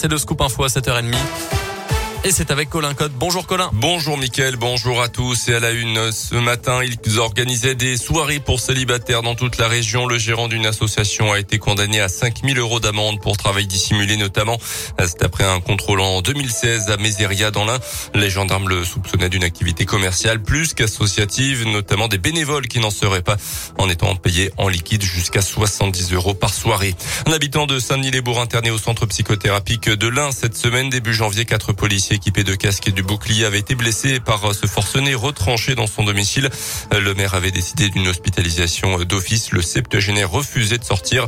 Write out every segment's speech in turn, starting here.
C'est le scoop info à 7h30. Et c'est avec Colin Code. Bonjour Colin. Bonjour Mickaël, bonjour à tous. Et à la une, ce matin, ils organisaient des soirées pour célibataires dans toute la région. Le gérant d'une association a été condamné à 5000 euros d'amende pour travail dissimulé notamment. C'est après un contrôle en 2016 à Méséria dans l'Ain. Les gendarmes le soupçonnaient d'une activité commerciale plus qu'associative, notamment des bénévoles qui n'en seraient pas en étant payés en liquide jusqu'à 70 euros par soirée. Un habitant de Saint-Denis-les-Bourgs interné au centre psychothérapique de l'Ain cette semaine, début janvier, quatre policiers équipé de casques et du bouclier avait été blessé par ce forcené retranché dans son domicile. Le maire avait décidé d'une hospitalisation d'office. Le septuagénaire refusait de sortir.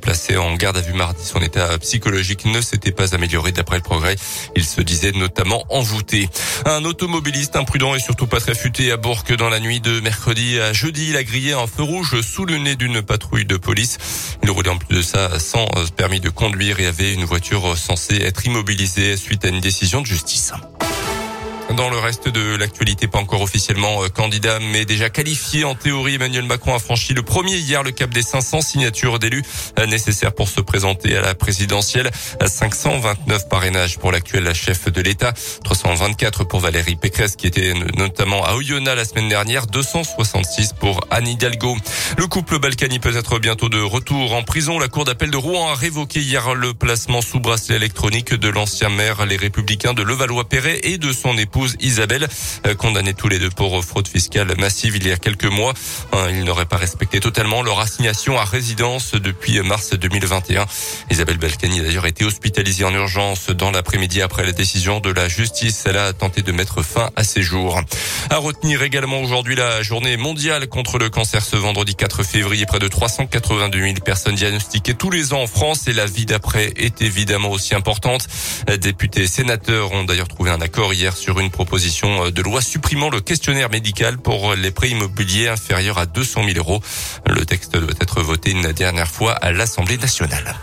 Placé en garde à vue mardi, son état psychologique ne s'était pas amélioré d'après le progrès. Il se disait notamment envoûté. Un automobiliste imprudent et surtout pas très futé à Bourg dans la nuit de mercredi à jeudi. Il a grillé un feu rouge sous le nez d'une patrouille de police. Il roulait en plus de ça sans permis de conduire et avait une voiture censée être immobilisée suite à une décision de justice. Dans le reste de l'actualité, pas encore officiellement euh, candidat, mais déjà qualifié en théorie, Emmanuel Macron a franchi le premier hier le cap des 500 signatures d'élus euh, nécessaires pour se présenter à la présidentielle. 529 parrainages pour l'actuel chef de l'État, 324 pour Valérie Pécresse qui était notamment à Oyonnax la semaine dernière, 266 pour Anne Hidalgo. Le couple Balkany peut être bientôt de retour en prison. La cour d'appel de Rouen a révoqué hier le placement sous bracelet électronique de l'ancien maire Les Républicains de Levallois-Perret et de son épouse Isabelle, euh, condamnés tous les deux pour fraude fiscale massive il y a quelques mois. Hein, ils n'auraient pas respecté totalement leur assignation à résidence depuis mars 2021. Isabelle Balkany a d'ailleurs été hospitalisée en urgence dans l'après-midi après la décision de la justice. Elle a tenté de mettre fin à ses jours. À retenir également aujourd'hui la journée mondiale contre le cancer ce vendredi 4 février. Près de 382 000 personnes diagnostiquées tous les ans en France et la vie d'après est évidemment aussi importante. Députés et sénateurs ont d'ailleurs trouvé un accord hier sur une proposition de loi supprimant le questionnaire médical pour les prêts immobiliers inférieurs à 200 000 euros. Le texte doit être voté une dernière fois à l'Assemblée nationale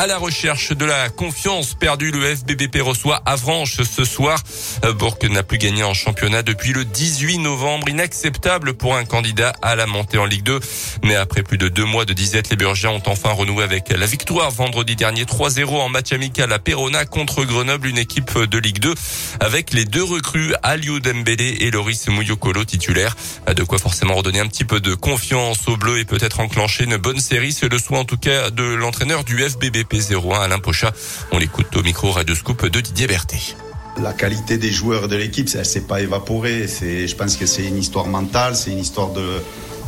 à la recherche de la confiance perdue. Le FBBP reçoit Avranches ce soir. Euh, Bourg n'a plus gagné en championnat depuis le 18 novembre. Inacceptable pour un candidat à la montée en Ligue 2. Mais après plus de deux mois de disette, les Burgiens ont enfin renoué avec la victoire vendredi dernier 3-0 en match amical à Perona contre Grenoble, une équipe de Ligue 2 avec les deux recrues Aliou Dembélé et Loris Mouyokolo titulaires. De quoi forcément redonner un petit peu de confiance aux Bleus et peut-être enclencher une bonne série. C'est le souhait en tout cas de l'entraîneur du FBBP. P01 Alain Pochat. On l'écoute au micro Radio Scoop de Didier Berthet. La qualité des joueurs de l'équipe, elle s'est pas évaporée. C'est, je pense que c'est une histoire mentale, c'est une histoire de,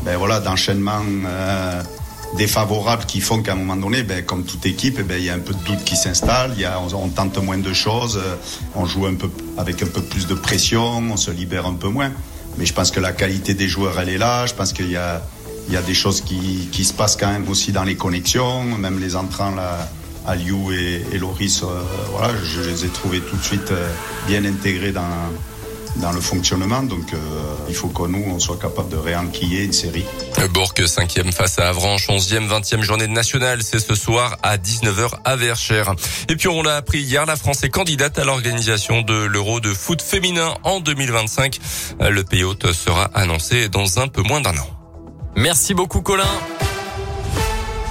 ben voilà, d'enchaînement euh, défavorable qui font qu'à un moment donné, ben, comme toute équipe, ben, il y a un peu de doute qui s'installe. Y a, on, tente moins de choses, euh, on joue un peu avec un peu plus de pression, on se libère un peu moins. Mais je pense que la qualité des joueurs, elle est là. Je pense qu'il y a il y a des choses qui, qui, se passent quand même aussi dans les connexions, même les entrants là, Aliou et, et Loris, euh, voilà, je, les ai trouvés tout de suite euh, bien intégrés dans, dans le fonctionnement. Donc euh, il faut que nous, on soit capable de réenquiller une série. Bourg 5e face à Avranches, 11e, 20e journée nationale. C'est ce soir à 19h à Verchères. Et puis on l'a appris hier, la France est candidate à l'organisation de l'Euro de foot féminin en 2025. Le pays hôte sera annoncé dans un peu moins d'un an. Merci beaucoup Colin.